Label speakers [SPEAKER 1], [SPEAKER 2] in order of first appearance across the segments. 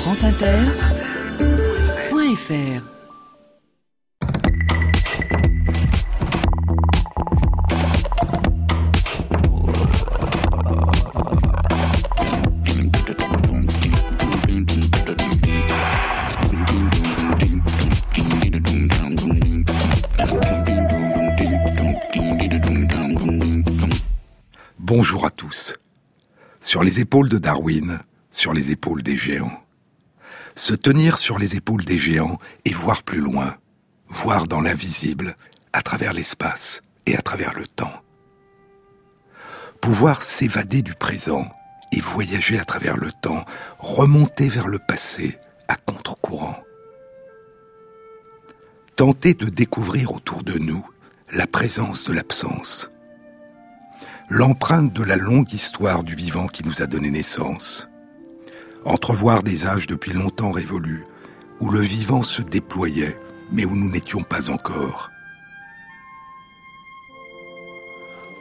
[SPEAKER 1] franceinter.fr
[SPEAKER 2] Bonjour à tous. Sur les épaules de Darwin, sur les épaules des géants. Se tenir sur les épaules des géants et voir plus loin, voir dans l'invisible, à travers l'espace et à travers le temps. Pouvoir s'évader du présent et voyager à travers le temps, remonter vers le passé à contre-courant. Tenter de découvrir autour de nous la présence de l'absence l'empreinte de la longue histoire du vivant qui nous a donné naissance. Entrevoir des âges depuis longtemps révolus, où le vivant se déployait, mais où nous n'étions pas encore.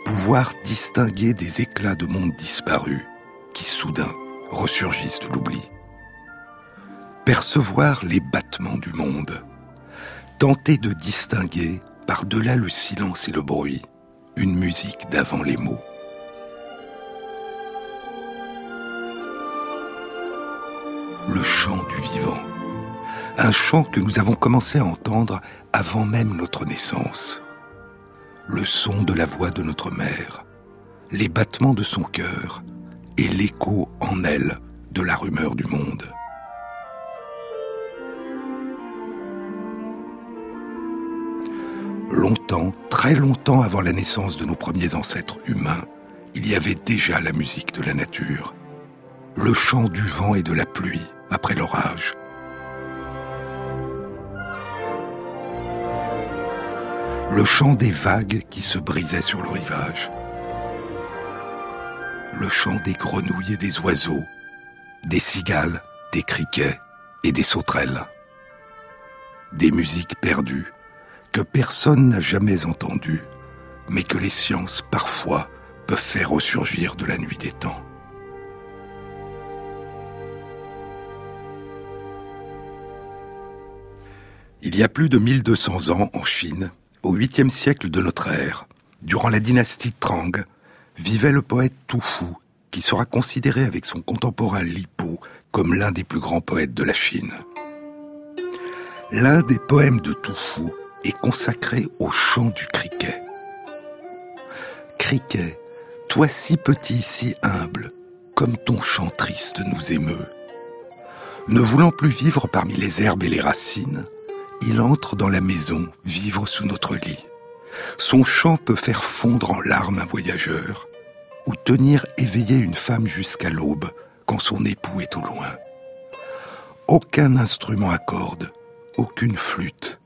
[SPEAKER 2] Pouvoir distinguer des éclats de monde disparus qui soudain ressurgissent de l'oubli. Percevoir les battements du monde. Tenter de distinguer, par-delà le silence et le bruit, une musique d'avant les mots. Le chant du vivant. Un chant que nous avons commencé à entendre avant même notre naissance. Le son de la voix de notre mère, les battements de son cœur et l'écho en elle de la rumeur du monde. longtemps, très longtemps avant la naissance de nos premiers ancêtres humains, il y avait déjà la musique de la nature, le chant du vent et de la pluie après l'orage. Le chant des vagues qui se brisaient sur le rivage. Le chant des grenouilles et des oiseaux, des cigales, des criquets et des sauterelles. Des musiques perdues que personne n'a jamais entendu, mais que les sciences parfois peuvent faire ressurgir de la nuit des temps. Il y a plus de 1200 ans en Chine, au 8e siècle de notre ère, durant la dynastie Trang, vivait le poète Tufu, qui sera considéré avec son contemporain Li Po comme l'un des plus grands poètes de la Chine. L'un des poèmes de Tufu est consacré au chant du criquet. Criquet, toi si petit, si humble, comme ton chant triste nous émeut. Ne voulant plus vivre parmi les herbes et les racines, il entre dans la maison, vivre sous notre lit. Son chant peut faire fondre en larmes un voyageur, ou tenir éveillée une femme jusqu'à l'aube quand son époux est au loin. Aucun instrument à cordes, aucune flûte,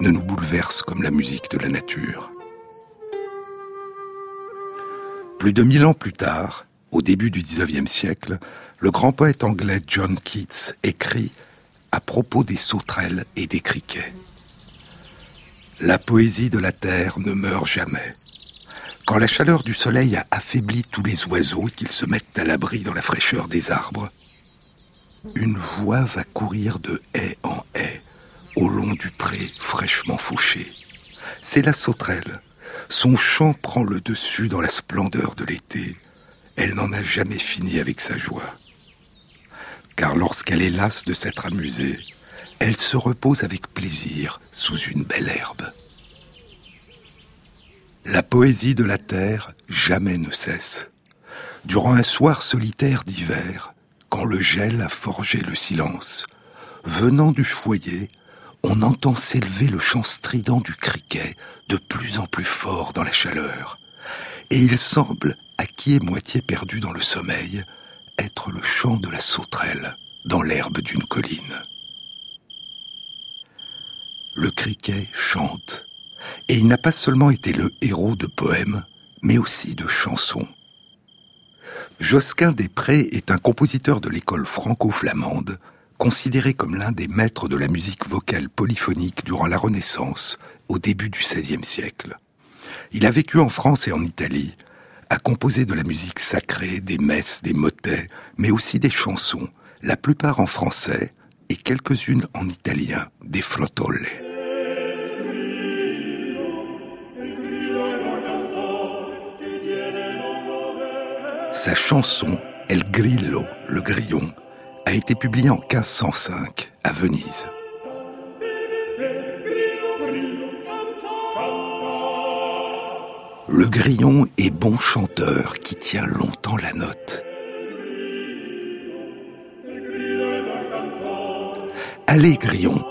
[SPEAKER 2] ne nous bouleverse comme la musique de la nature. Plus de mille ans plus tard, au début du XIXe siècle, le grand poète anglais John Keats écrit à propos des sauterelles et des criquets. La poésie de la terre ne meurt jamais. Quand la chaleur du soleil a affaibli tous les oiseaux et qu'ils se mettent à l'abri dans la fraîcheur des arbres, une voix va courir de haie en haie au long du pré fraîchement fauché. C'est la sauterelle. Son chant prend le dessus dans la splendeur de l'été. Elle n'en a jamais fini avec sa joie. Car lorsqu'elle est lasse de s'être amusée, elle se repose avec plaisir sous une belle herbe. La poésie de la terre jamais ne cesse. Durant un soir solitaire d'hiver, quand le gel a forgé le silence, venant du foyer, on entend s'élever le chant strident du criquet, de plus en plus fort dans la chaleur. Et il semble, à qui est moitié perdu dans le sommeil, le chant de la sauterelle dans l'herbe d'une colline. Le criquet chante, et il n'a pas seulement été le héros de poèmes, mais aussi de chansons. Josquin des Prés est un compositeur de l'école franco-flamande considéré comme l'un des maîtres de la musique vocale polyphonique durant la Renaissance, au début du XVIe siècle. Il a vécu en France et en Italie, a composé de la musique sacrée, des messes, des motets, mais aussi des chansons, la plupart en français et quelques-unes en italien, des frottole. Sa chanson El Grillo, le grillon, a été publiée en 1505 à Venise. Le grillon est bon chanteur qui tient longtemps la note. Allez, grillon,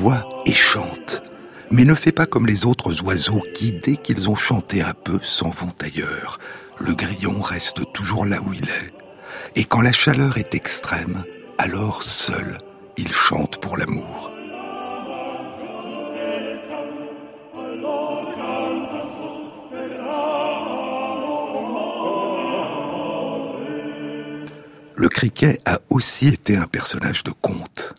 [SPEAKER 2] bois et chante, mais ne fais pas comme les autres oiseaux qui, dès qu'ils ont chanté un peu, s'en vont ailleurs. Le grillon reste toujours là où il est. Et quand la chaleur est extrême, alors seul, il chante pour l'amour. Criquet a aussi été un personnage de conte.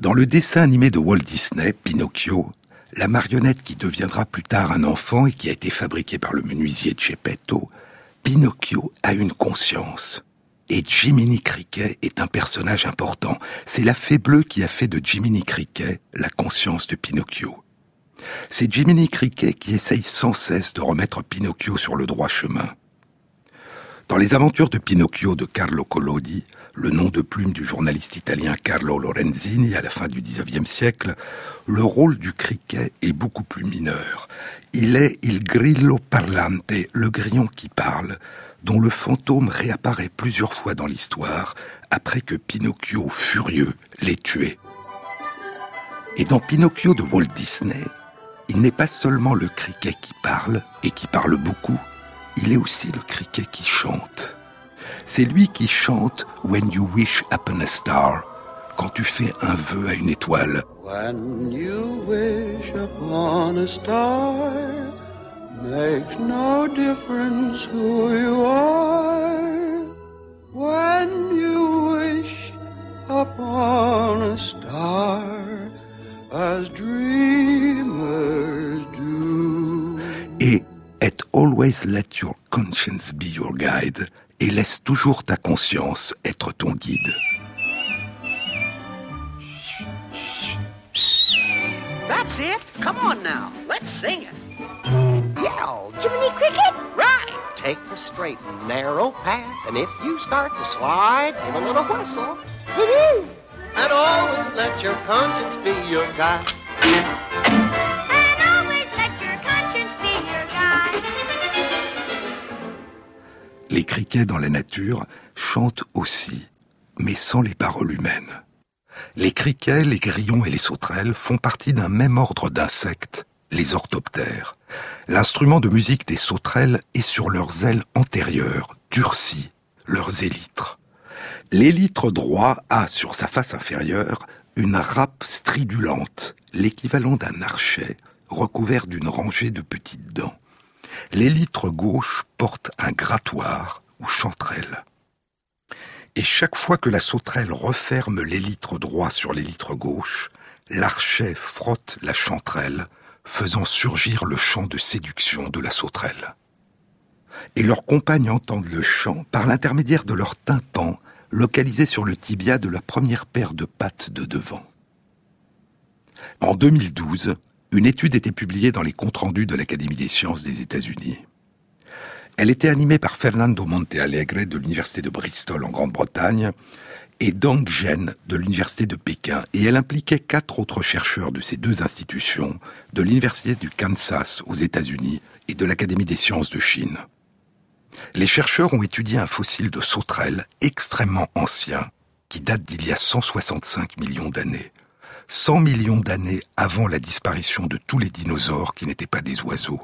[SPEAKER 2] Dans le dessin animé de Walt Disney, Pinocchio, la marionnette qui deviendra plus tard un enfant et qui a été fabriquée par le menuisier Geppetto, Pinocchio a une conscience. Et Jiminy Cricket est un personnage important. C'est la fée bleue qui a fait de Jiminy Cricket la conscience de Pinocchio. C'est Jiminy Cricket qui essaye sans cesse de remettre Pinocchio sur le droit chemin. Dans les aventures de Pinocchio de Carlo Collodi, le nom de plume du journaliste italien Carlo Lorenzini à la fin du XIXe siècle, le rôle du criquet est beaucoup plus mineur. Il est il grillo parlante, le grillon qui parle, dont le fantôme réapparaît plusieurs fois dans l'histoire après que Pinocchio, furieux, l'ait tué. Et dans Pinocchio de Walt Disney, il n'est pas seulement le criquet qui parle, et qui parle beaucoup, il est aussi le criquet qui chante. C'est lui qui chante When you wish upon a star, quand tu fais un vœu à une étoile. When you wish upon a star, makes no difference who you are. When you wish upon a star, as dreamers always let your conscience be your guide et laisse toujours ta conscience être ton guide.
[SPEAKER 3] That's it. Come on now. Let's sing it. Yeah, Jiminy Cricket. Right. Take the straight and narrow path, and if you start to slide, give a little whistle. And always let your conscience be your guide.
[SPEAKER 2] Les criquets dans la nature chantent aussi, mais sans les paroles humaines. Les criquets, les grillons et les sauterelles font partie d'un même ordre d'insectes, les orthoptères. L'instrument de musique des sauterelles est sur leurs ailes antérieures, durcies, leurs élytres. L'élytre droit a sur sa face inférieure une râpe stridulante, l'équivalent d'un archet recouvert d'une rangée de petites dents l'élytre gauche porte un grattoir ou chanterelle. Et chaque fois que la sauterelle referme l'élytre droit sur l'élytre gauche, l'archet frotte la chanterelle, faisant surgir le chant de séduction de la sauterelle. Et leurs compagnes entendent le chant par l'intermédiaire de leur tympan, localisé sur le tibia de la première paire de pattes de devant. En 2012, une étude était publiée dans les comptes rendus de l'Académie des sciences des États-Unis. Elle était animée par Fernando Montealegre de l'Université de Bristol en Grande-Bretagne et Dong Zhen de l'Université de Pékin, et elle impliquait quatre autres chercheurs de ces deux institutions, de l'Université du Kansas aux États-Unis et de l'Académie des sciences de Chine. Les chercheurs ont étudié un fossile de sauterelle extrêmement ancien, qui date d'il y a 165 millions d'années. 100 millions d'années avant la disparition de tous les dinosaures qui n'étaient pas des oiseaux.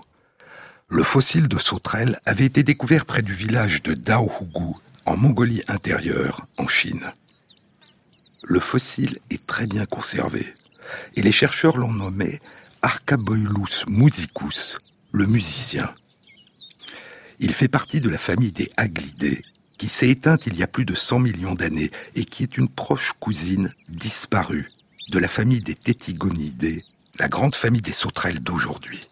[SPEAKER 2] Le fossile de sauterelle avait été découvert près du village de Daohugu, en Mongolie intérieure, en Chine. Le fossile est très bien conservé, et les chercheurs l'ont nommé Archaboilus musicus, le musicien. Il fait partie de la famille des Aglidés, qui s'est éteinte il y a plus de 100 millions d'années et qui est une proche cousine disparue de la famille des Tétigonidés, la grande famille des sauterelles d'aujourd'hui.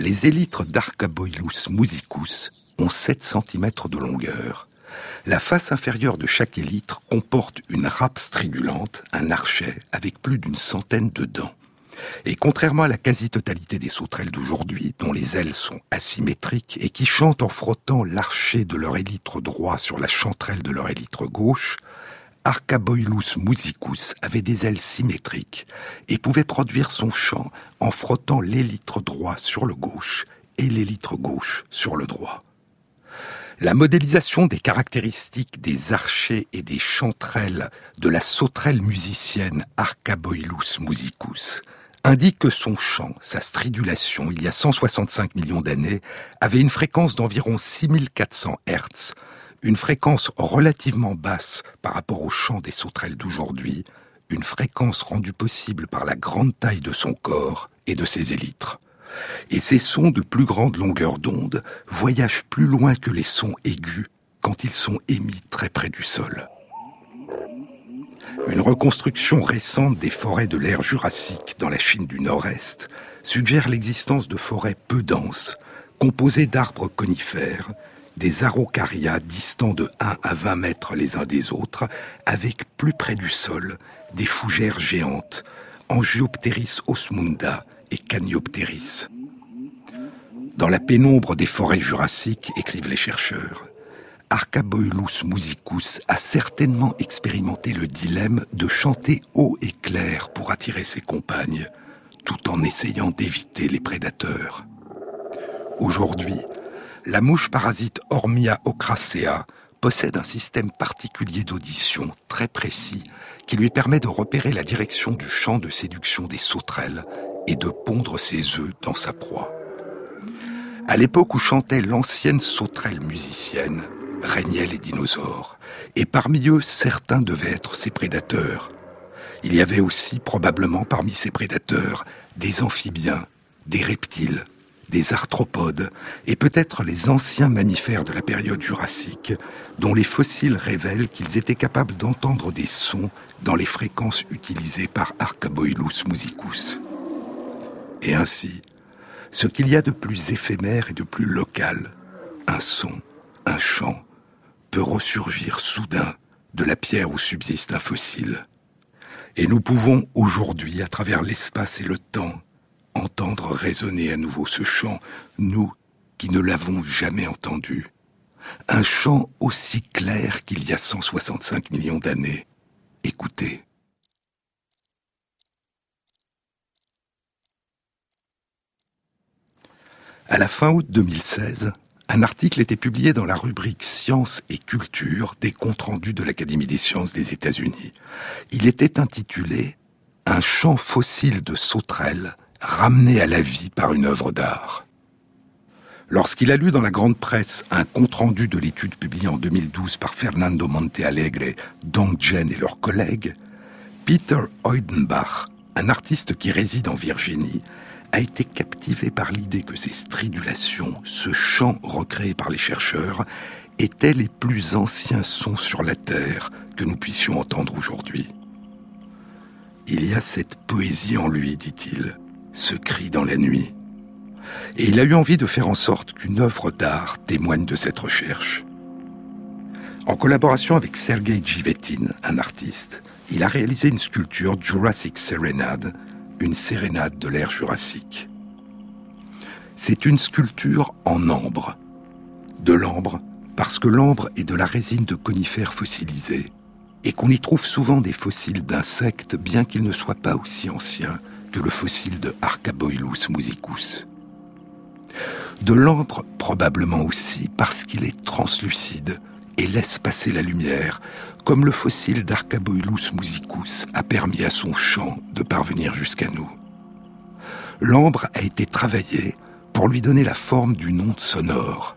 [SPEAKER 2] Les élytres d'Archaboilus musicus ont 7 cm de longueur, La face inférieure de chaque élytre comporte une râpe stridulante, un archet, avec plus d'une centaine de dents. Et contrairement à la quasi-totalité des sauterelles d'aujourd'hui, dont les ailes sont asymétriques et qui chantent en frottant l'archet de leur élytre droit sur la chanterelle de leur élytre gauche, Arcaboilus musicus avait des ailes symétriques et pouvait produire son chant en frottant l'élytre droit sur le gauche et l'élytre gauche sur le droit. La modélisation des caractéristiques des archers et des chanterelles de la sauterelle musicienne Arcaboilus musicus indique que son chant, sa stridulation, il y a 165 millions d'années, avait une fréquence d'environ 6400 Hz, une fréquence relativement basse par rapport au chant des sauterelles d'aujourd'hui, une fréquence rendue possible par la grande taille de son corps et de ses élytres. Et ces sons de plus grande longueur d'onde voyagent plus loin que les sons aigus quand ils sont émis très près du sol. Une reconstruction récente des forêts de l'ère jurassique dans la Chine du Nord-Est suggère l'existence de forêts peu denses, composées d'arbres conifères, des araucarias distants de 1 à 20 mètres les uns des autres, avec plus près du sol des fougères géantes, Angiopteris osmunda et Caniopteris. Dans la pénombre des forêts jurassiques, écrivent les chercheurs, Arcaboilus musicus a certainement expérimenté le dilemme de chanter haut et clair pour attirer ses compagnes, tout en essayant d'éviter les prédateurs. Aujourd'hui, la mouche parasite Ormia ocracea possède un système particulier d'audition très précis qui lui permet de repérer la direction du champ de séduction des sauterelles et de pondre ses œufs dans sa proie. À l'époque où chantait l'ancienne sauterelle musicienne, régnaient les dinosaures, et parmi eux certains devaient être ses prédateurs. Il y avait aussi probablement parmi ces prédateurs des amphibiens, des reptiles, des arthropodes et peut-être les anciens mammifères de la période jurassique, dont les fossiles révèlent qu'ils étaient capables d'entendre des sons dans les fréquences utilisées par Arcaboilus musicus. Et ainsi, ce qu'il y a de plus éphémère et de plus local, un son, un chant, peut ressurgir soudain de la pierre où subsiste un fossile. Et nous pouvons aujourd'hui, à travers l'espace et le temps, entendre résonner à nouveau ce chant, nous qui ne l'avons jamais entendu. Un chant aussi clair qu'il y a 165 millions d'années. Écoutez. À la fin août 2016, un article était publié dans la rubrique Sciences et Culture des comptes rendus de l'Académie des sciences des États-Unis. Il était intitulé Un chant fossile de sauterelles ramené à la vie par une œuvre d'art. Lorsqu'il a lu dans la grande presse un compte-rendu de l'étude publiée en 2012 par Fernando Montealegre, Dong Jen et leurs collègues, Peter Oydenbach, un artiste qui réside en Virginie, a été captivé par l'idée que ces stridulations, ce chant recréé par les chercheurs, étaient les plus anciens sons sur la Terre que nous puissions entendre aujourd'hui. Il y a cette poésie en lui, dit-il, ce cri dans la nuit. Et il a eu envie de faire en sorte qu'une œuvre d'art témoigne de cette recherche. En collaboration avec Sergei Givetin, un artiste, il a réalisé une sculpture Jurassic Serenade, une sérénade de l'ère jurassique. C'est une sculpture en ambre. De l'ambre parce que l'ambre est de la résine de conifères fossilisés et qu'on y trouve souvent des fossiles d'insectes bien qu'ils ne soient pas aussi anciens que le fossile de Arcaboilus musicus. De l'ambre probablement aussi parce qu'il est translucide et laisse passer la lumière, comme le fossile d'Arcaboilus musicus a permis à son chant de parvenir jusqu'à nous. L'ambre a été travaillé pour lui donner la forme d'une onde sonore.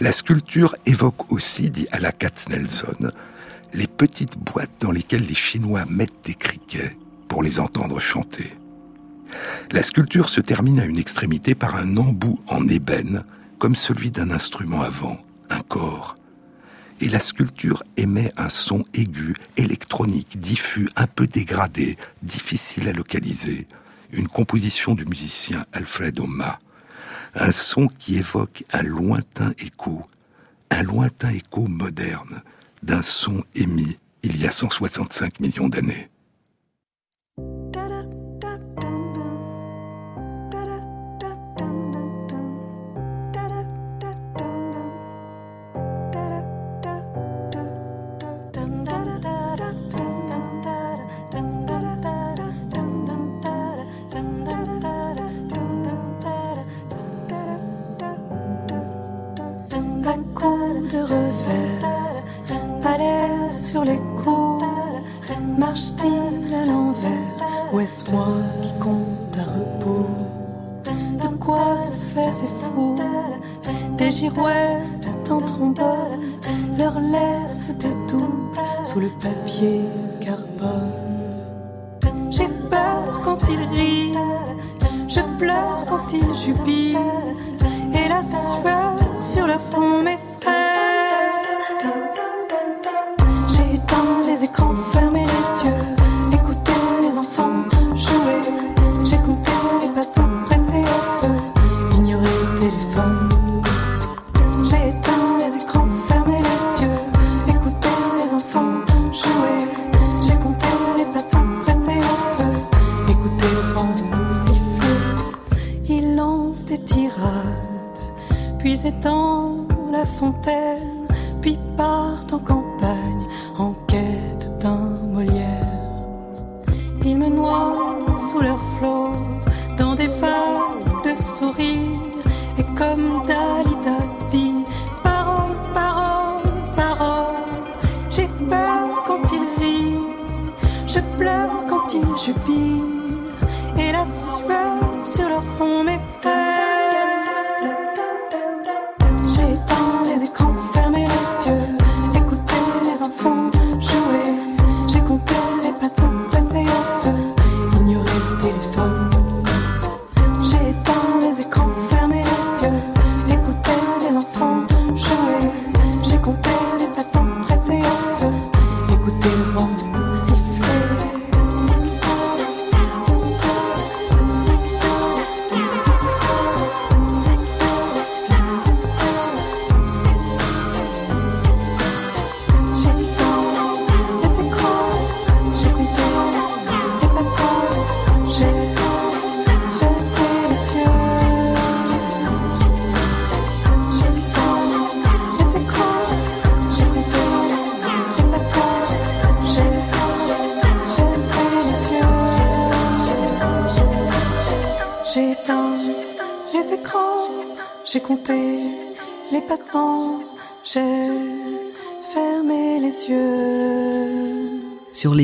[SPEAKER 2] La sculpture évoque aussi, dit Ala Katznelson, les petites boîtes dans lesquelles les Chinois mettent des criquets pour les entendre chanter. La sculpture se termine à une extrémité par un embout en ébène, comme celui d'un instrument à vent, un corps. Et la sculpture émet un son aigu, électronique, diffus, un peu dégradé, difficile à localiser, une composition du musicien Alfred Ma, un son qui évoque un lointain écho,
[SPEAKER 4] un lointain écho moderne d'un son émis il y a 165 millions d'années.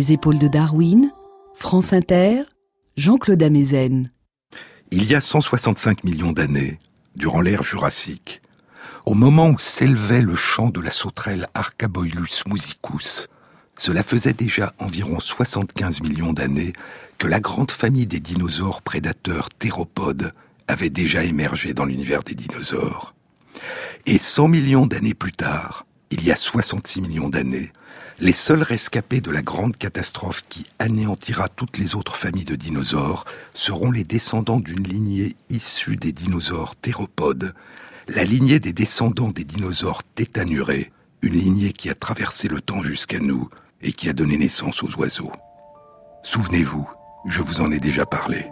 [SPEAKER 1] Les épaules de Darwin, France Inter, Jean-Claude Amezen.
[SPEAKER 4] Il y a 165 millions d'années, durant l'ère jurassique, au moment où s'élevait le chant de la sauterelle Archaboilus musicus, cela faisait déjà environ 75 millions d'années que la grande famille des dinosaures prédateurs théropodes avait déjà émergé dans l'univers des dinosaures. Et 100 millions d'années plus tard, il y a 66 millions d'années, les seuls rescapés de la grande catastrophe qui anéantira toutes les autres familles de dinosaures seront les descendants d'une lignée issue des dinosaures théropodes, la lignée des descendants des dinosaures tétanurés, une lignée qui a traversé le temps jusqu'à nous et qui a donné naissance aux oiseaux. Souvenez-vous, je vous en ai déjà parlé.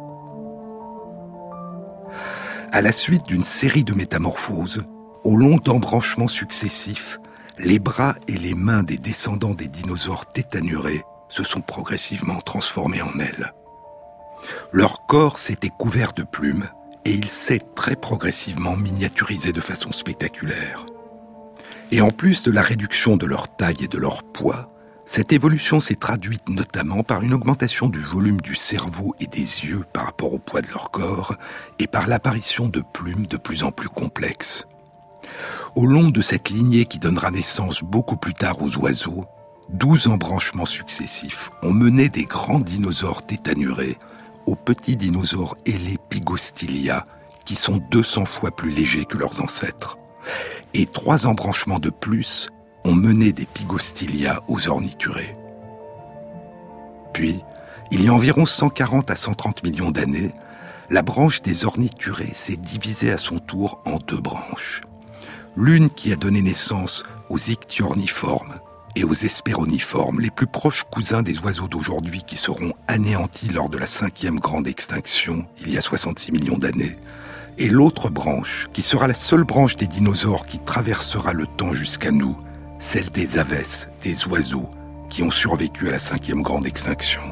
[SPEAKER 4] À la suite d'une série de métamorphoses, au long d'embranchements successifs, les bras et les mains des descendants des dinosaures tétanurés se sont progressivement transformés en ailes. Leur corps s'était couvert de plumes et il s'est très progressivement miniaturisé de façon spectaculaire. Et en plus de la réduction de leur taille et de leur poids, cette évolution s'est traduite notamment par une augmentation du volume du cerveau et des yeux par rapport au poids de leur corps et par l'apparition de plumes de plus en plus complexes. Au long de cette lignée qui donnera naissance beaucoup plus tard aux oiseaux, douze embranchements successifs ont mené des grands dinosaures tétanurés aux petits dinosaures ailés Pygostylia, qui sont 200 fois plus légers que leurs ancêtres. Et trois embranchements de plus ont mené des Pygostylia aux orniturés. Puis, il y a environ 140 à 130 millions d'années, la branche des orniturés s'est divisée à son tour en deux branches.
[SPEAKER 2] L'une qui a donné naissance aux ichthyorniformes et aux espéroniformes, les plus proches cousins des oiseaux d'aujourd'hui qui seront anéantis lors de la cinquième grande extinction, il y a 66 millions d'années, et l'autre branche, qui sera la seule branche des dinosaures qui traversera le temps jusqu'à nous, celle des aves, des oiseaux, qui ont survécu à la cinquième grande extinction.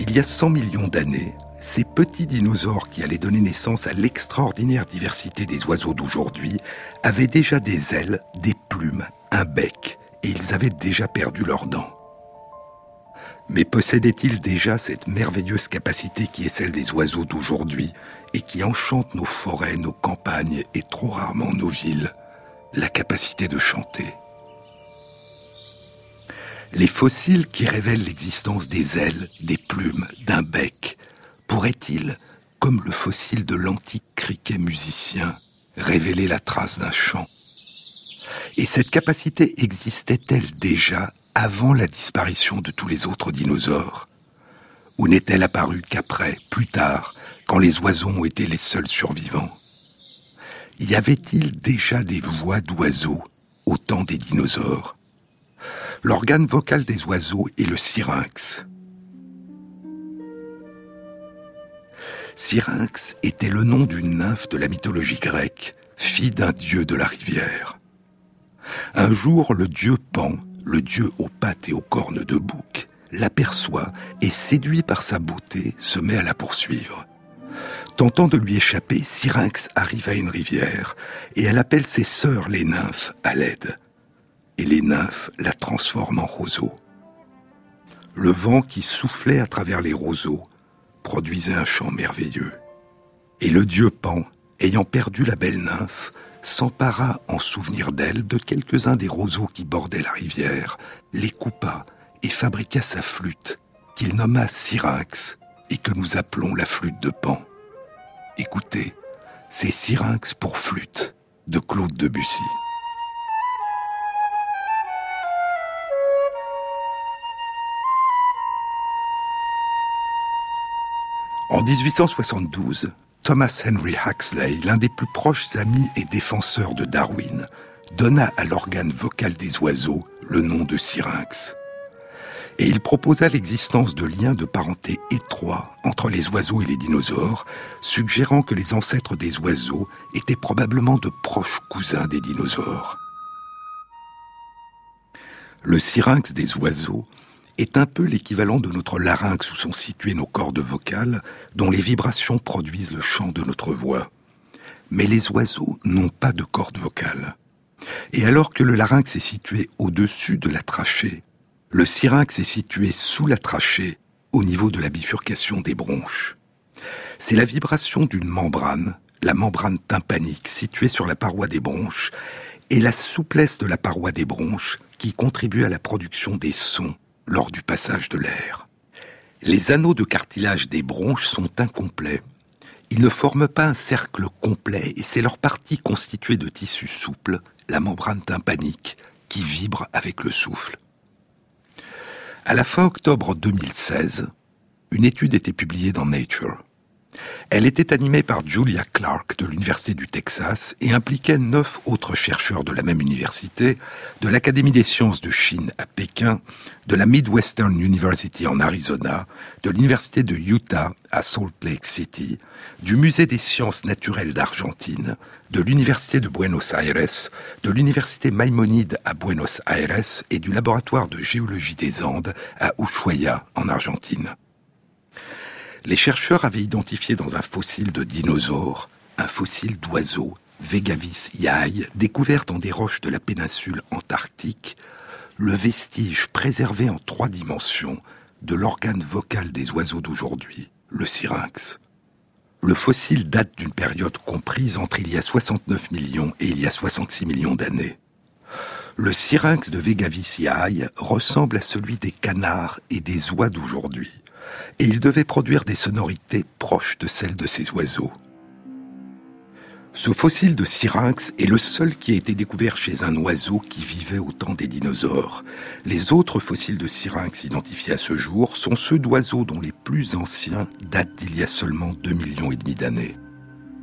[SPEAKER 2] Il y a 100 millions d'années, ces petits dinosaures qui allaient donner naissance à l'extraordinaire diversité des oiseaux d'aujourd'hui avaient déjà des ailes, des plumes, un bec, et ils avaient déjà perdu leurs dents. Mais possédaient-ils déjà cette merveilleuse capacité qui est celle des oiseaux d'aujourd'hui et qui enchante nos forêts, nos campagnes et trop rarement nos villes, la capacité de chanter Les fossiles qui révèlent l'existence des ailes, des plumes, d'un bec, pourrait-il, comme le fossile de l'antique criquet musicien, révéler la trace d'un chant? Et cette capacité existait-elle déjà avant la disparition de tous les autres dinosaures? Ou n'est-elle apparue qu'après, plus tard, quand les oiseaux ont été les seuls survivants? Y avait-il déjà des voix d'oiseaux au temps des dinosaures? L'organe vocal des oiseaux est le syrinx, Syrinx était le nom d'une nymphe de la mythologie grecque, fille d'un dieu de la rivière. Un jour, le dieu Pan, le dieu aux pattes et aux cornes de bouc, l'aperçoit et, séduit par sa beauté, se met à la poursuivre. Tentant de lui échapper, Syrinx arrive à une rivière et elle appelle ses sœurs les nymphes à l'aide. Et les nymphes la transforment en roseau. Le vent qui soufflait à travers les roseaux produisait un chant merveilleux. Et le dieu Pan, ayant perdu la belle nymphe, s'empara en souvenir d'elle de quelques-uns des roseaux qui bordaient la rivière, les coupa et fabriqua sa flûte, qu'il nomma Syrinx et que nous appelons la flûte de Pan. Écoutez, c'est Syrinx pour flûte de Claude Debussy. En 1872, Thomas Henry Huxley, l'un des plus proches amis et défenseurs de Darwin, donna à l'organe vocal des oiseaux le nom de syrinx. Et il proposa l'existence de liens de parenté étroits entre les oiseaux et les dinosaures, suggérant que les ancêtres des oiseaux étaient probablement de proches cousins des dinosaures. Le syrinx des oiseaux est un peu l'équivalent de notre larynx où sont situées nos cordes vocales, dont les vibrations produisent le chant de notre voix. Mais les oiseaux n'ont pas de cordes vocales. Et alors que le larynx est situé au-dessus de la trachée, le syrinx est situé sous la trachée, au niveau de la bifurcation des bronches. C'est la vibration d'une membrane, la membrane tympanique située sur la paroi des bronches, et la souplesse de la paroi des bronches qui contribue à la production des sons lors du passage de l'air. Les anneaux de cartilage des bronches sont incomplets. Ils ne forment pas un cercle complet et c'est leur partie constituée de tissu souple, la membrane tympanique, qui vibre avec le souffle. À la fin octobre 2016, une étude était publiée dans Nature. Elle était animée par Julia Clark de l'Université du Texas et impliquait neuf autres chercheurs de la même université, de l'Académie des sciences de Chine à Pékin, de la Midwestern University en Arizona, de l'Université de Utah à Salt Lake City, du Musée des sciences naturelles d'Argentine, de l'Université de Buenos Aires, de l'Université Maimonide à Buenos Aires et du Laboratoire de géologie des Andes à Ushuaia en Argentine les chercheurs avaient identifié dans un fossile de dinosaure un fossile d'oiseau, Vegavis yai, découvert dans des roches de la péninsule antarctique, le vestige préservé en trois dimensions de l'organe vocal des oiseaux d'aujourd'hui, le syrinx. Le fossile date d'une période comprise entre il y a 69 millions et il y a 66 millions d'années. Le syrinx de Vegavis yai ressemble à celui des canards et des oies d'aujourd'hui et il devait produire des sonorités proches de celles de ces oiseaux. Ce fossile de syrinx est le seul qui a été découvert chez un oiseau qui vivait au temps des dinosaures. Les autres fossiles de syrinx identifiés à ce jour sont ceux d'oiseaux dont les plus anciens datent d'il y a seulement 2 millions et demi d'années.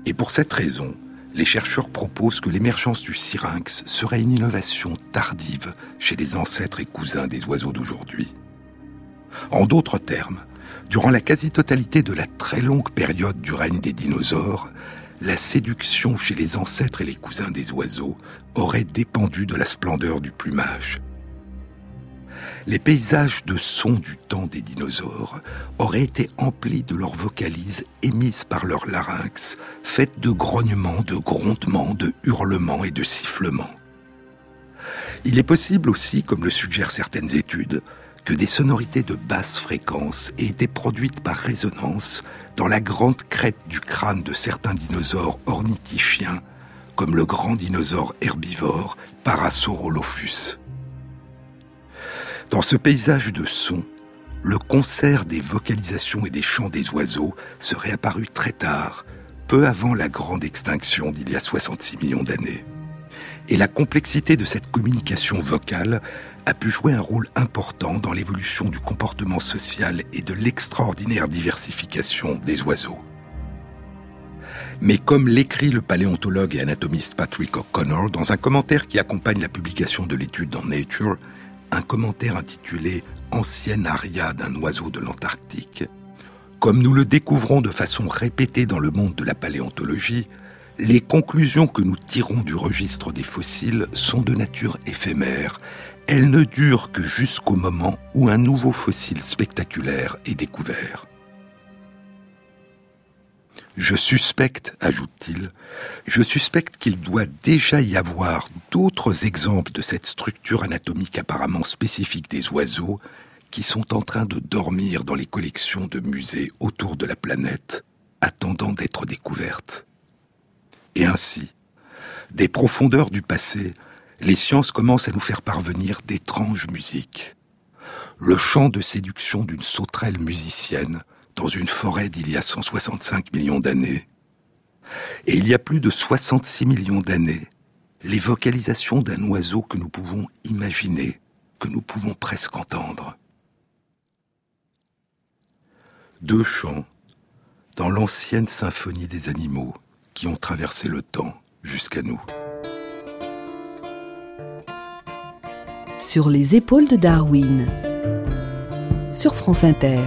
[SPEAKER 2] Et pour cette raison, les chercheurs proposent que l'émergence du syrinx serait une innovation tardive chez les ancêtres et cousins des oiseaux d'aujourd'hui. En d'autres termes, durant la quasi-totalité de la très longue période du règne des dinosaures, la séduction chez les ancêtres et les cousins des oiseaux aurait dépendu de la splendeur du plumage. Les paysages de sons du temps des dinosaures auraient été emplis de leurs vocalises émises par leur larynx, faites de grognements, de grondements, de hurlements et de sifflements. Il est possible aussi, comme le suggèrent certaines études, que des sonorités de basse fréquence aient été produites par résonance dans la grande crête du crâne de certains dinosaures ornithichiens, comme le grand dinosaure herbivore Parasaurolophus. Dans ce paysage de sons, le concert des vocalisations et des chants des oiseaux serait apparu très tard, peu avant la grande extinction d'il y a 66 millions d'années. Et la complexité de cette communication vocale a pu jouer un rôle important dans l'évolution du comportement social et de l'extraordinaire diversification des oiseaux. Mais comme l'écrit le paléontologue et anatomiste Patrick O'Connor dans un commentaire qui accompagne la publication de l'étude dans Nature, un commentaire intitulé Ancienne aria d'un oiseau de l'Antarctique, comme nous le découvrons de façon répétée dans le monde de la paléontologie, les conclusions que nous tirons du registre des fossiles sont de nature éphémère elle ne dure que jusqu'au moment où un nouveau fossile spectaculaire est découvert. Je suspecte, ajoute-t-il, je suspecte qu'il doit déjà y avoir d'autres exemples de cette structure anatomique apparemment spécifique des oiseaux qui sont en train de dormir dans les collections de musées autour de la planète, attendant d'être découvertes. Et ainsi, des profondeurs du passé, les sciences commencent à nous faire parvenir d'étranges musiques. Le chant de séduction d'une sauterelle musicienne dans une forêt d'il y a 165 millions d'années. Et il y a plus de 66 millions d'années, les vocalisations d'un oiseau que nous pouvons imaginer, que nous pouvons presque entendre. Deux chants dans l'ancienne symphonie des animaux qui ont traversé le temps jusqu'à nous.
[SPEAKER 1] Sur les épaules de Darwin, sur France Inter.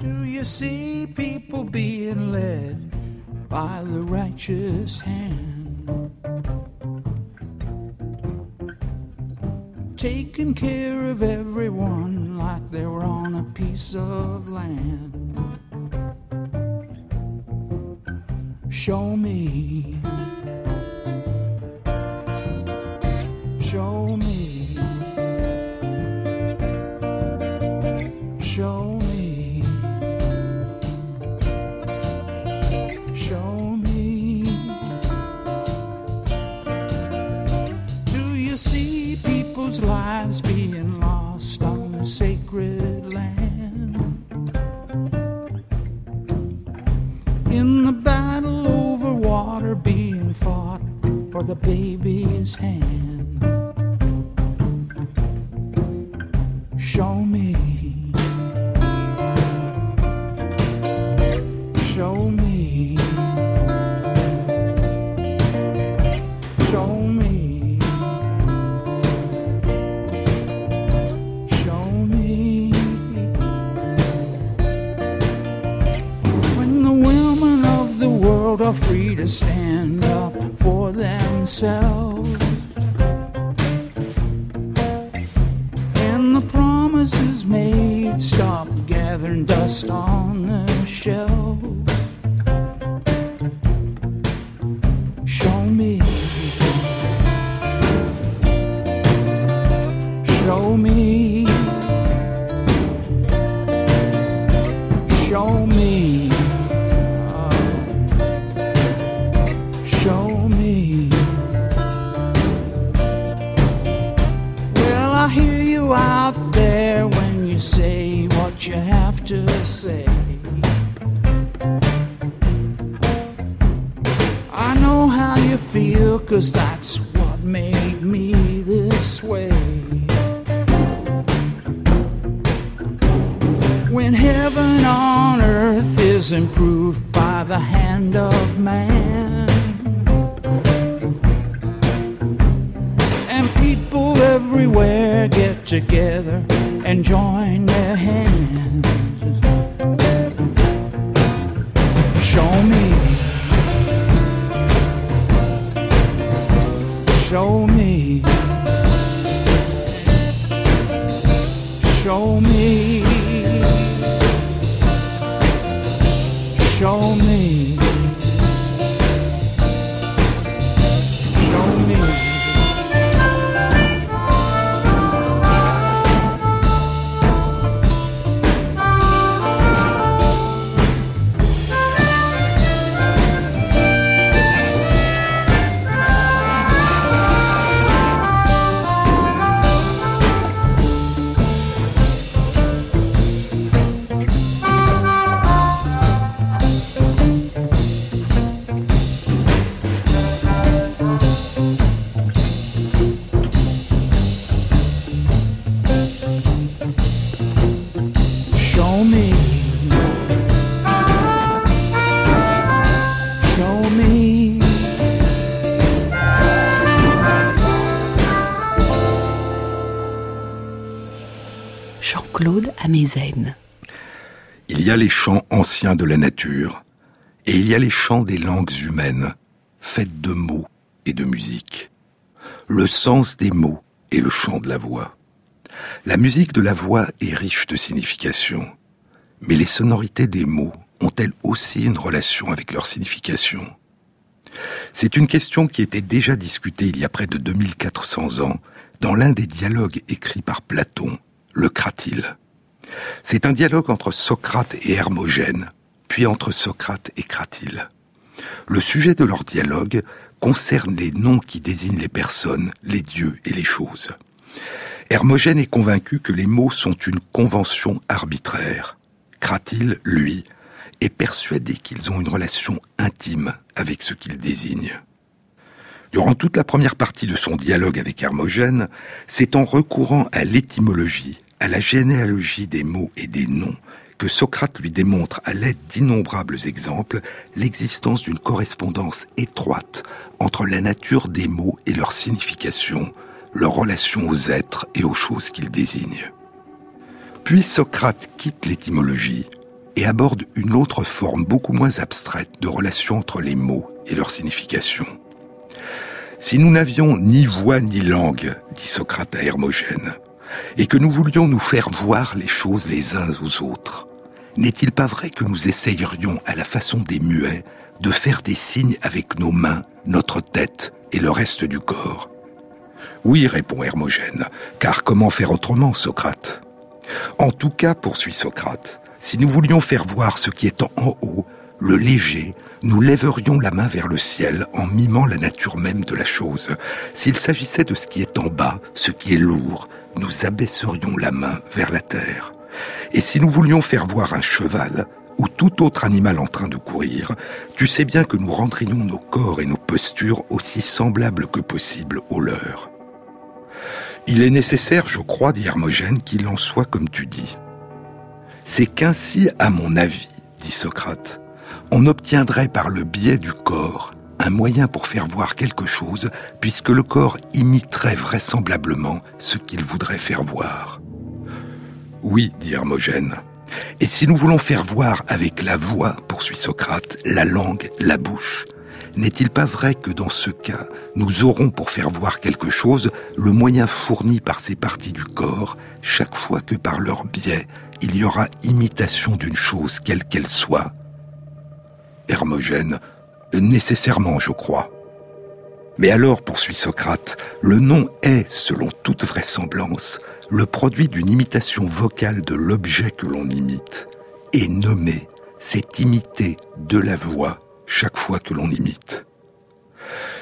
[SPEAKER 5] Do you see people being led by the righteous hand? Taking care stand up for themselves. And the promises made stop gathering dust on the shelf. Cause that's what made me this way. when heaven on earth is improved by the hand of man. And people everywhere get together and join their hands.
[SPEAKER 2] Il y a les chants anciens de la nature, et il y a les chants des langues humaines, faites de mots et de musique. Le sens des mots est le chant de la voix. La musique de la voix est riche de signification, mais les sonorités des mots ont-elles aussi une relation avec leur signification? C'est une question qui était déjà discutée il y a près de 2400 ans dans l'un des dialogues écrits par Platon, le Cratyle. C'est un dialogue entre Socrate et Hermogène, puis entre Socrate et Cratyle. Le sujet de leur dialogue concerne les noms qui désignent les personnes, les dieux et les choses. Hermogène est convaincu que les mots sont une convention arbitraire. Cratyle, lui, est persuadé qu'ils ont une relation intime avec ce qu'ils désignent. Durant toute la première partie de son dialogue avec Hermogène, c'est en recourant à l'étymologie, à la généalogie des mots et des noms, que Socrate lui démontre à l'aide d'innombrables exemples l'existence d'une correspondance étroite entre la nature des mots et leur signification, leur relation aux êtres et aux choses qu'ils désignent. Puis Socrate quitte l'étymologie et aborde une autre forme beaucoup moins abstraite de relation entre les mots et leur signification. Si nous n'avions ni voix ni langue, dit Socrate à Hermogène, et que nous voulions nous faire voir les choses les uns aux autres, n'est-il pas vrai que nous essayerions, à la façon des muets, de faire des signes avec nos mains, notre tête et le reste du corps? Oui, répond Hermogène, car comment faire autrement, Socrate? En tout cas, poursuit Socrate, si nous voulions faire voir ce qui est en haut, le léger, nous lèverions la main vers le ciel en mimant la nature même de la chose. S'il s'agissait de ce qui est en bas, ce qui est lourd, nous abaisserions la main vers la terre. Et si nous voulions faire voir un cheval ou tout autre animal en train de courir, tu sais bien que nous rendrions nos corps et nos postures aussi semblables que possible aux leurs. Il est nécessaire, je crois, dit Hermogène, qu'il en soit comme tu dis. C'est qu'ainsi, à mon avis, dit Socrate, on obtiendrait par le biais du corps un moyen pour faire voir quelque chose, puisque le corps imiterait vraisemblablement ce qu'il voudrait faire voir. Oui, dit Hermogène. Et si nous voulons faire voir avec la voix, poursuit Socrate, la langue, la bouche, n'est-il pas vrai que dans ce cas, nous aurons pour faire voir quelque chose le moyen fourni par ces parties du corps, chaque fois que par leur biais, il y aura imitation d'une chose quelle qu'elle soit Hermogène, nécessairement, je crois. Mais alors, poursuit Socrate, le nom est, selon toute vraisemblance, le produit d'une imitation vocale de l'objet que l'on imite. Et nommer, c'est imiter de la voix chaque fois que l'on imite.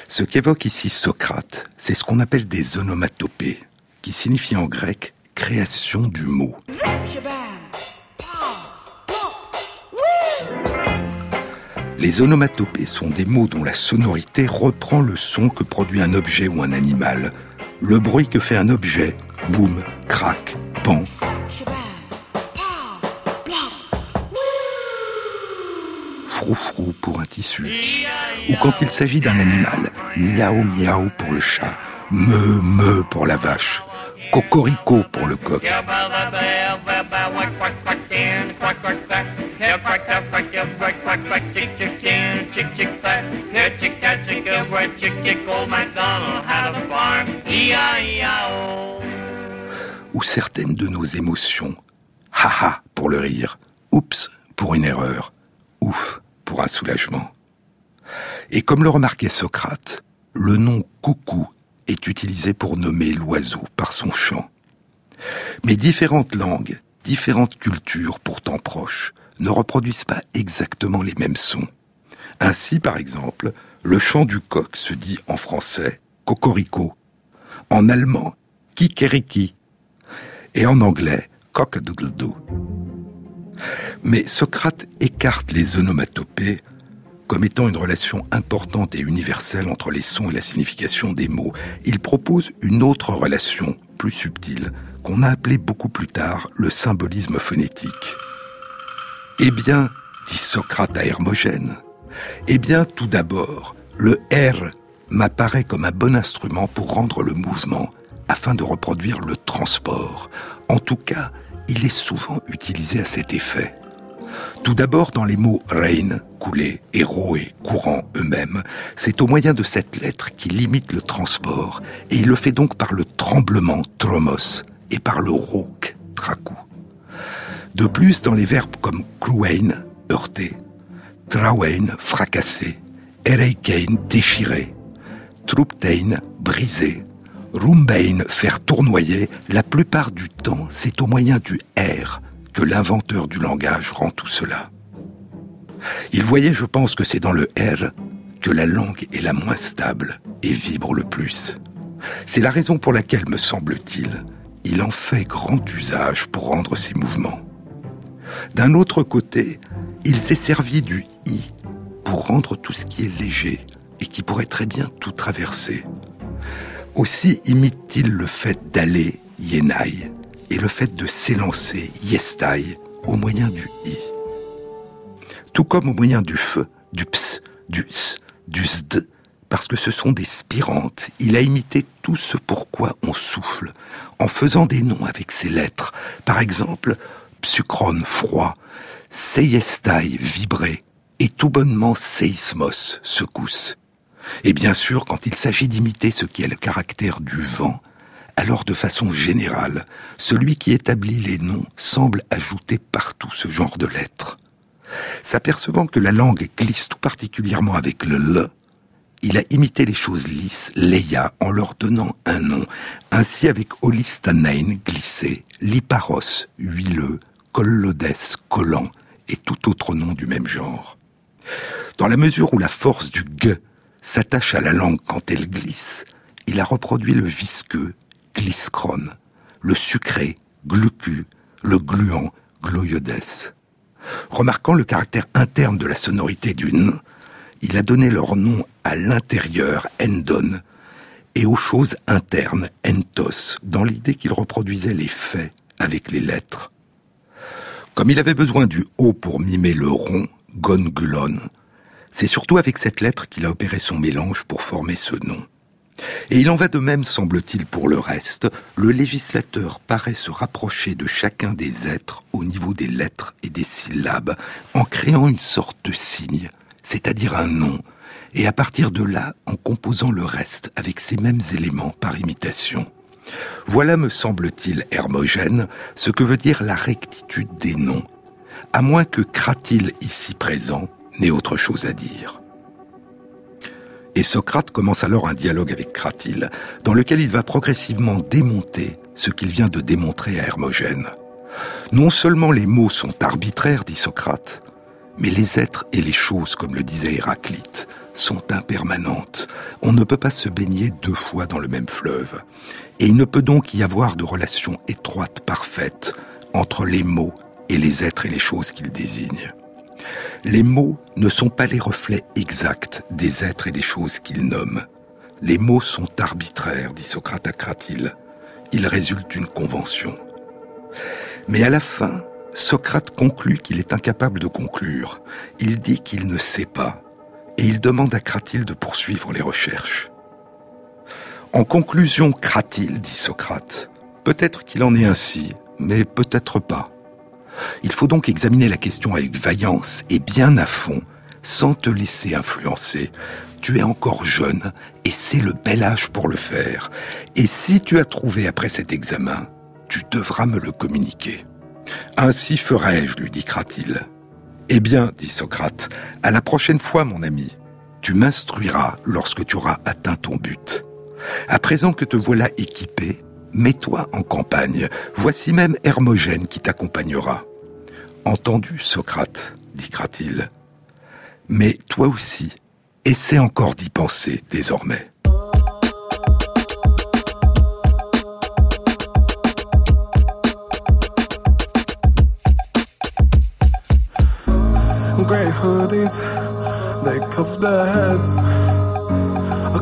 [SPEAKER 2] Ce qu'évoque ici Socrate, c'est ce qu'on appelle des onomatopées, qui signifie en grec création du mot. Les onomatopées sont des mots dont la sonorité reprend le son que produit un objet ou un animal. Le bruit que fait un objet, boum, crac, pan. Froufrou pour un tissu. Ou quand il s'agit d'un animal, miaou miaou pour le chat, meu meu pour la vache cocorico pour le coq. Ou certaines de nos émotions. Haha pour le rire. Oups pour une erreur. Ouf pour un soulagement. Et comme le remarquait Socrate, le nom coucou est utilisé pour nommer l'oiseau par son chant. Mais différentes langues, différentes cultures pourtant proches, ne reproduisent pas exactement les mêmes sons. Ainsi, par exemple, le chant du coq se dit en français cocorico, en allemand kikeriki et en anglais cock-a-doodle-doo. Mais Socrate écarte les onomatopées comme étant une relation importante et universelle entre les sons et la signification des mots. Il propose une autre relation, plus subtile, qu'on a appelée beaucoup plus tard le symbolisme phonétique. Eh bien, dit Socrate à Hermogène, eh bien, tout d'abord, le R m'apparaît comme un bon instrument pour rendre le mouvement afin de reproduire le transport. En tout cas, il est souvent utilisé à cet effet. Tout d'abord dans les mots rain, couler, et roé, courant eux-mêmes, c'est au moyen de cette lettre qu'il limite le transport, et il le fait donc par le tremblement, tromos, et par le rauque, tracou. De plus, dans les verbes comme cruain, heurter, trawain, fracasser, ereikein, déchirer, truptein, briser, rumbein, faire tournoyer, la plupart du temps, c'est au moyen du R que l'inventeur du langage rend tout cela. Il voyait, je pense que c'est dans le R que la langue est la moins stable et vibre le plus. C'est la raison pour laquelle, me semble-t-il, il en fait grand usage pour rendre ses mouvements. D'un autre côté, il s'est servi du i pour rendre tout ce qui est léger et qui pourrait très bien tout traverser. Aussi imite-t-il le fait d'aller, yenai, et le fait de s'élancer, yestai, au moyen du i. Tout comme au moyen du feu, du ps, du s, du sd, parce que ce sont des spirantes. Il a imité tout ce pourquoi on souffle, en faisant des noms avec ces lettres. Par exemple, psucron, froid, seiestai, vibrer, et tout bonnement seismos, secousse. Et bien sûr, quand il s'agit d'imiter ce qui est le caractère du vent, alors de façon générale, celui qui établit les noms semble ajouter partout ce genre de lettres. S'apercevant que la langue glisse tout particulièrement avec le le, il a imité les choses lisses, Leia, en leur donnant un nom. Ainsi avec Olistanein, glissé, Liparos, huileux, Collodes, collant, et tout autre nom du même genre. Dans la mesure où la force du g s'attache à la langue quand elle glisse, il a reproduit le visqueux, gliscrone, le sucré, glucu, le gluant, gloiodes. Remarquant le caractère interne de la sonorité du n, il a donné leur nom à l'intérieur, endon, et aux choses internes, entos, dans l'idée qu'il reproduisait les faits avec les lettres. Comme il avait besoin du haut pour mimer le rond, gongulon, c'est surtout avec cette lettre qu'il a opéré son mélange pour former ce nom. Et il en va de même, semble-t-il, pour le reste. Le législateur paraît se rapprocher de chacun des êtres au niveau des lettres et des syllabes, en créant une sorte de signe, c'est-à-dire un nom, et à partir de là, en composant le reste avec ces mêmes éléments par imitation. Voilà, me semble-t-il, Hermogène, ce que veut dire la rectitude des noms, à moins que Cratyle, ici présent, n'ait autre chose à dire. Et Socrate commence alors un dialogue avec Cratyle, dans lequel il va progressivement démonter ce qu'il vient de démontrer à Hermogène. Non seulement les mots sont arbitraires, dit Socrate, mais les êtres et les choses, comme le disait Héraclite, sont impermanentes. On ne peut pas se baigner deux fois dans le même fleuve. Et il ne peut donc y avoir de relation étroite, parfaite, entre les mots et les êtres et les choses qu'ils désignent. Les mots ne sont pas les reflets exacts des êtres et des choses qu'ils nomment. Les mots sont arbitraires, dit Socrate à Cratyle. Ils résultent d'une convention. Mais à la fin, Socrate conclut qu'il est incapable de conclure. Il dit qu'il ne sait pas. Et il demande à Cratyle de poursuivre les recherches. En conclusion, Cratyle, dit Socrate, peut-être qu'il en est ainsi, mais peut-être pas. Il faut donc examiner la question avec vaillance et bien à fond, sans te laisser influencer. Tu es encore jeune et c'est le bel âge pour le faire. Et si tu as trouvé après cet examen, tu devras me le communiquer. Ainsi ferai-je, lui dit Cratyle. Eh bien, dit Socrate, à la prochaine fois, mon ami, tu m'instruiras lorsque tu auras atteint ton but. À présent que te voilà équipé, mets-toi en campagne. Voici même Hermogène qui t'accompagnera. Entendu, Socrate, dit Cratyle. Mais toi aussi, essaie encore d'y penser désormais.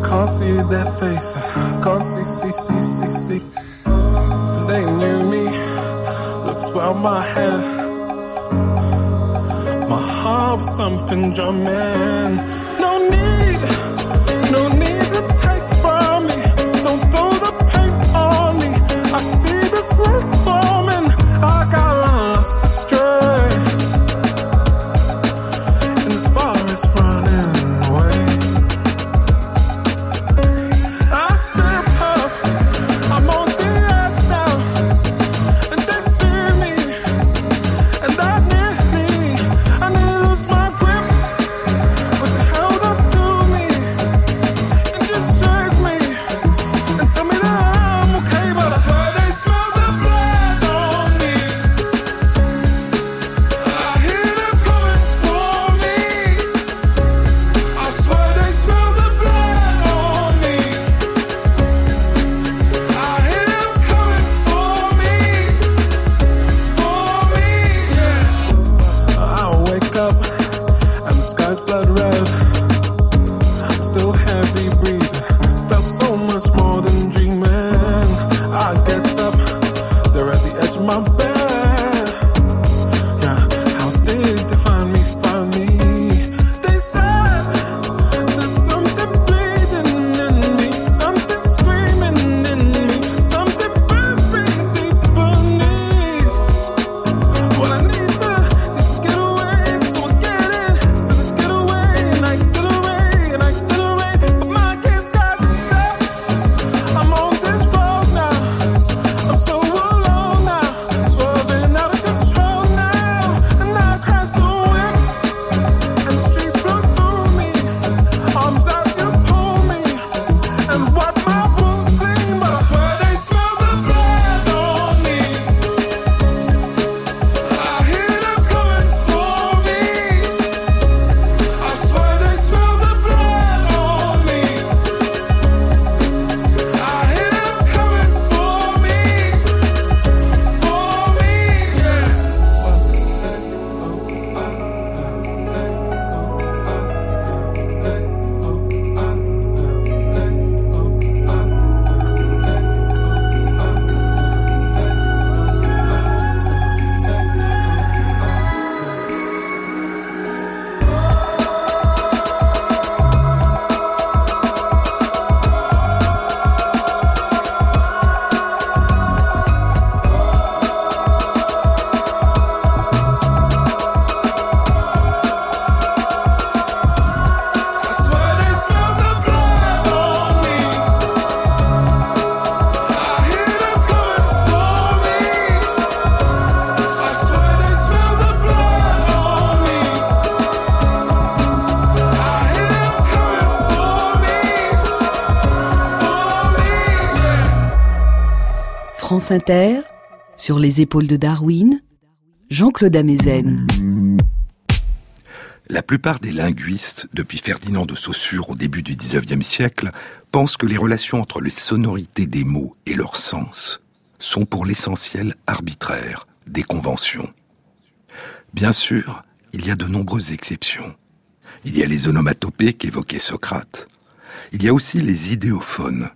[SPEAKER 6] Can't see their faces, can't see, see, see, see, see. And They knew me, looks well my hair. My heart was thumping, drumming. No need, no need to take from me. Don't throw the paint on me. I see this light
[SPEAKER 1] Sur les épaules de Darwin, Jean-Claude Amezen.
[SPEAKER 2] La plupart des linguistes, depuis Ferdinand de Saussure au début du XIXe siècle, pensent que les relations entre les sonorités des mots et leur sens sont pour l'essentiel arbitraires, des conventions. Bien sûr, il y a de nombreuses exceptions. Il y a les onomatopées qu'évoquait Socrate. Il y a aussi les idéophones.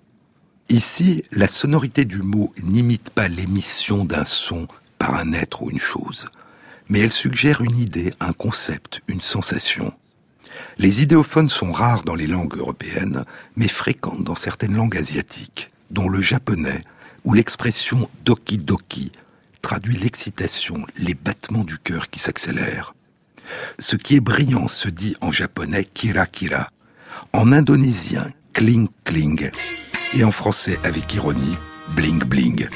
[SPEAKER 2] Ici, la sonorité du mot n'imite pas l'émission d'un son par un être ou une chose, mais elle suggère une idée, un concept, une sensation. Les idéophones sont rares dans les langues européennes, mais fréquentes dans certaines langues asiatiques, dont le japonais, où l'expression doki doki traduit l'excitation, les battements du cœur qui s'accélèrent. Ce qui est brillant se dit en japonais kira kira, en indonésien kling kling, et en français avec ironie bling bling.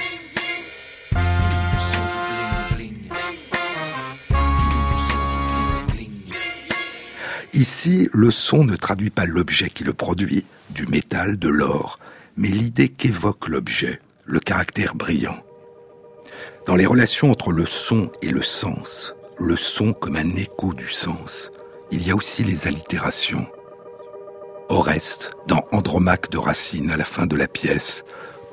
[SPEAKER 2] Ici, le son ne traduit pas l'objet qui le produit, du métal, de l'or, mais l'idée qu'évoque l'objet, le caractère brillant. Dans les relations entre le son et le sens, le son comme un écho du sens, il y a aussi les allitérations. Oreste, dans Andromaque de Racine à la fin de la pièce,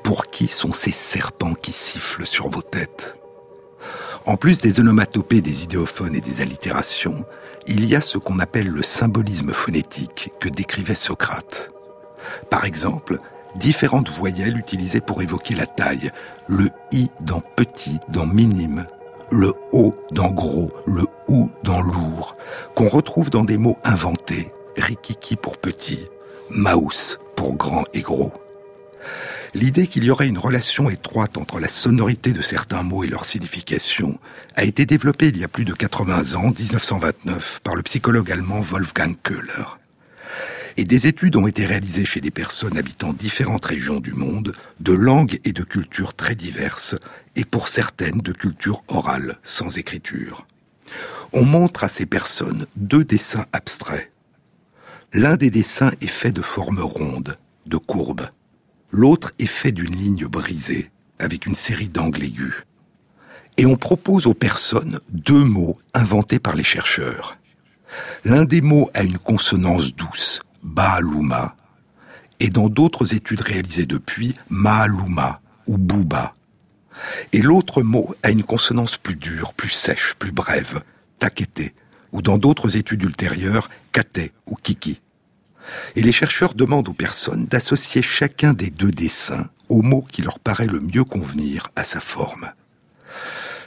[SPEAKER 2] pour qui sont ces serpents qui sifflent sur vos têtes? En plus des onomatopées, des idéophones et des allitérations, il y a ce qu'on appelle le symbolisme phonétique que décrivait Socrate. Par exemple, différentes voyelles utilisées pour évoquer la taille, le i dans petit, dans minime, le o dans gros, le ou dans lourd, qu'on retrouve dans des mots inventés, rikiki pour petit, maus pour grand et gros. L'idée qu'il y aurait une relation étroite entre la sonorité de certains mots et leur signification a été développée il y a plus de 80 ans, 1929, par le psychologue allemand Wolfgang Köhler. Et des études ont été réalisées chez des personnes habitant différentes régions du monde, de langues et de cultures très diverses, et pour certaines de cultures orales, sans écriture. On montre à ces personnes deux dessins abstraits. L'un des dessins est fait de formes rondes, de courbes. L'autre est fait d'une ligne brisée, avec une série d'angles aigus. Et on propose aux personnes deux mots inventés par les chercheurs. L'un des mots a une consonance douce, Baaluma, et dans d'autres études réalisées depuis, Maaluma ou Bouba. Et l'autre mot a une consonance plus dure, plus sèche, plus brève, Takete, ou dans d'autres études ultérieures, Kate ou Kiki et les chercheurs demandent aux personnes d'associer chacun des deux dessins au mot qui leur paraît le mieux convenir à sa forme.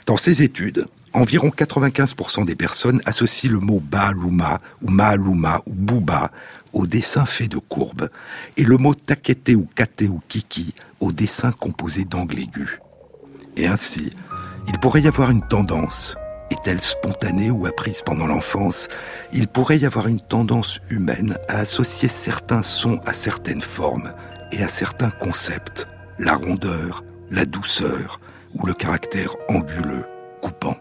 [SPEAKER 2] Dans ces études, environ 95% des personnes associent le mot Baaluma ou Maaluma ou Bouba au dessin fait de courbes et le mot Takete ou Kate ou Kiki au dessin composé d'angles aigus. Et ainsi, il pourrait y avoir une tendance, est-elle spontanée ou apprise pendant l'enfance? Il pourrait y avoir une tendance humaine à associer certains sons à certaines formes et à certains concepts, la rondeur, la douceur ou le caractère anguleux, coupant.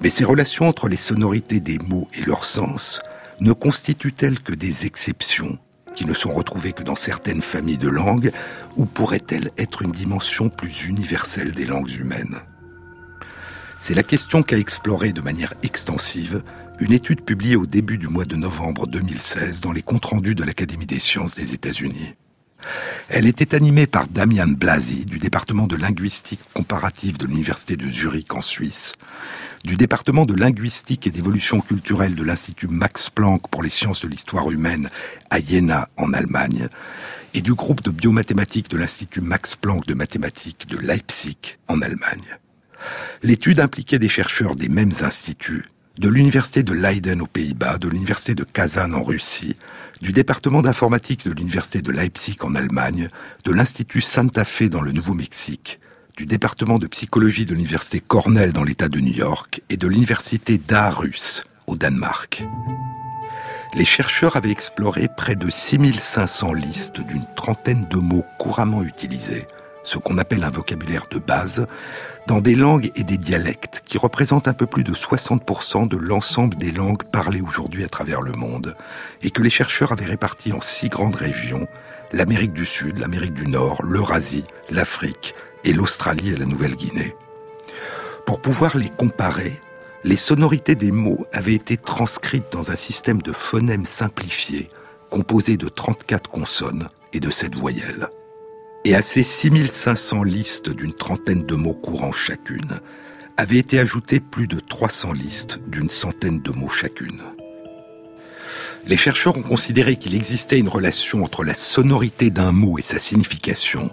[SPEAKER 2] Mais ces relations entre les sonorités des mots et leur sens ne constituent-elles que des exceptions qui ne sont retrouvées que dans certaines familles de langues, ou pourraient-elles être une dimension plus universelle des langues humaines? C'est la question qu'a explorée de manière extensive une étude publiée au début du mois de novembre 2016 dans les comptes rendus de l'Académie des sciences des États-Unis. Elle était animée par Damian Blasi du département de linguistique comparative de l'Université de Zurich en Suisse, du département de linguistique et d'évolution culturelle de l'Institut Max Planck pour les sciences de l'histoire humaine à Jena en Allemagne, et du groupe de biomathématiques de l'Institut Max Planck de mathématiques de Leipzig en Allemagne. L'étude impliquait des chercheurs des mêmes instituts, de l'université de Leiden aux Pays-Bas, de l'université de Kazan en Russie, du département d'informatique de l'université de Leipzig en Allemagne, de l'institut Santa Fe dans le Nouveau-Mexique, du département de psychologie de l'université Cornell dans l'État de New York et de l'université d'Aarhus au Danemark. Les chercheurs avaient exploré près de 6500 listes d'une trentaine de mots couramment utilisés, ce qu'on appelle un vocabulaire de base, dans des langues et des dialectes qui représentent un peu plus de 60% de l'ensemble des langues parlées aujourd'hui à travers le monde, et que les chercheurs avaient répartis en six grandes régions, l'Amérique du Sud, l'Amérique du Nord, l'Eurasie, l'Afrique et l'Australie et la Nouvelle-Guinée. Pour pouvoir les comparer, les sonorités des mots avaient été transcrites dans un système de phonèmes simplifiés, composé de 34 consonnes et de 7 voyelles. Et à ces 6500 listes d'une trentaine de mots courants chacune, avaient été ajoutées plus de 300 listes d'une centaine de mots chacune. Les chercheurs ont considéré qu'il existait une relation entre la sonorité d'un mot et sa signification,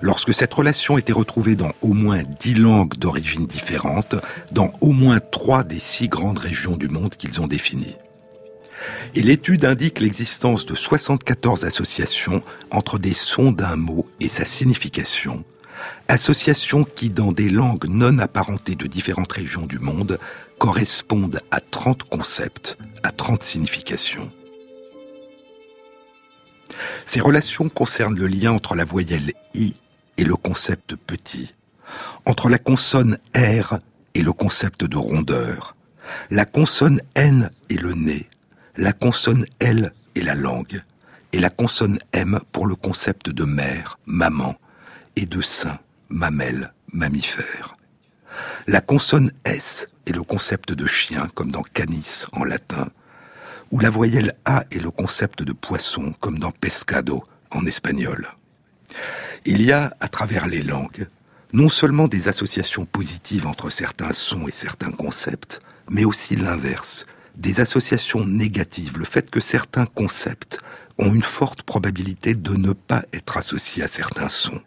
[SPEAKER 2] lorsque cette relation était retrouvée dans au moins dix langues d'origine différentes, dans au moins trois des six grandes régions du monde qu'ils ont définies. Et l'étude indique l'existence de 74 associations entre des sons d'un mot et sa signification, associations qui, dans des langues non apparentées de différentes régions du monde, correspondent à 30 concepts, à 30 significations. Ces relations concernent le lien entre la voyelle I et le concept petit, entre la consonne R et le concept de rondeur, la consonne N et le nez, la consonne L et la langue, et la consonne M pour le concept de mère, maman, et de sein, mamelle, mammifère. La consonne S est le concept de chien, comme dans canis en latin, ou la voyelle A est le concept de poisson, comme dans pescado en espagnol. Il y a, à travers les langues, non seulement des associations positives entre certains sons et certains concepts, mais aussi l'inverse, des associations négatives, le fait que certains concepts ont une forte probabilité de ne pas être associés à certains sons.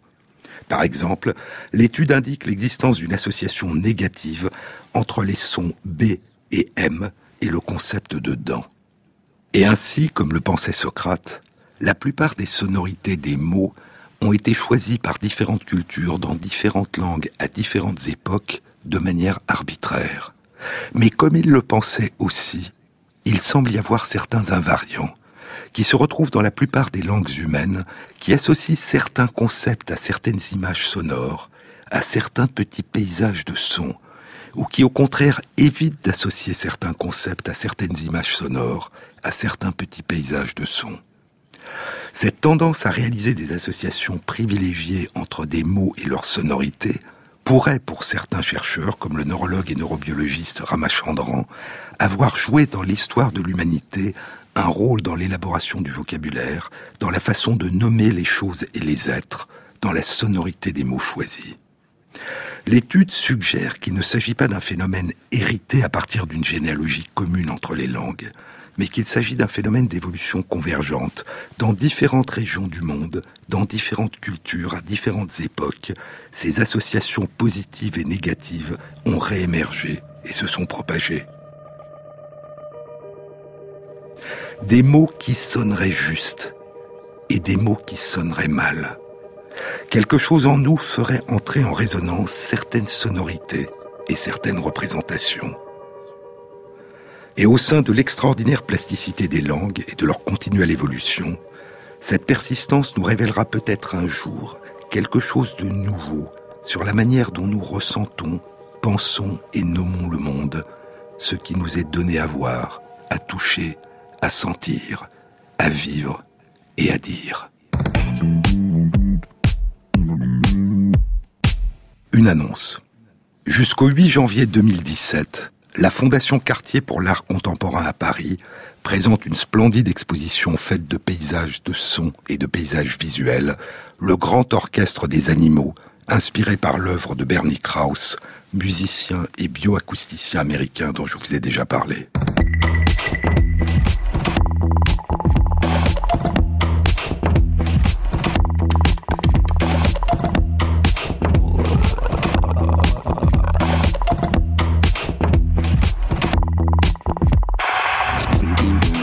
[SPEAKER 2] Par exemple, l'étude indique l'existence d'une association négative entre les sons B et M et le concept de dents. Et ainsi, comme le pensait Socrate, la plupart des sonorités des mots ont été choisies par différentes cultures dans différentes langues à différentes époques de manière arbitraire. Mais comme il le pensait aussi, il semble y avoir certains invariants qui se retrouvent dans la plupart des langues humaines, qui associent certains concepts à certaines images sonores, à certains petits paysages de sons, ou qui au contraire évitent d'associer certains concepts à certaines images sonores, à certains petits paysages de sons. Cette tendance à réaliser des associations privilégiées entre des mots et leur sonorité pourrait, pour certains chercheurs, comme le neurologue et neurobiologiste Ramachandran, avoir joué dans l'histoire de l'humanité un rôle dans l'élaboration du vocabulaire, dans la façon de nommer les choses et les êtres, dans la sonorité des mots choisis. L'étude suggère qu'il ne s'agit pas d'un phénomène hérité à partir d'une généalogie commune entre les langues, mais qu'il s'agit d'un phénomène d'évolution convergente dans différentes régions du monde, dans différentes cultures, à différentes époques. Ces associations positives et négatives ont réémergé et se sont propagées. Des mots qui sonneraient juste et des mots qui sonneraient mal. Quelque chose en nous ferait entrer en résonance certaines sonorités et certaines représentations. Et au sein de l'extraordinaire plasticité des langues et de leur continuelle évolution, cette persistance nous révélera peut-être un jour quelque chose de nouveau sur la manière dont nous ressentons, pensons et nommons le monde, ce qui nous est donné à voir, à toucher, à sentir, à vivre et à dire. Une annonce. Jusqu'au 8 janvier 2017, la Fondation Cartier pour l'art contemporain à Paris présente une splendide exposition faite de paysages de sons et de paysages visuels, le grand orchestre des animaux, inspiré par l'œuvre de Bernie Krauss, musicien et bioacousticien américain dont je vous ai déjà parlé.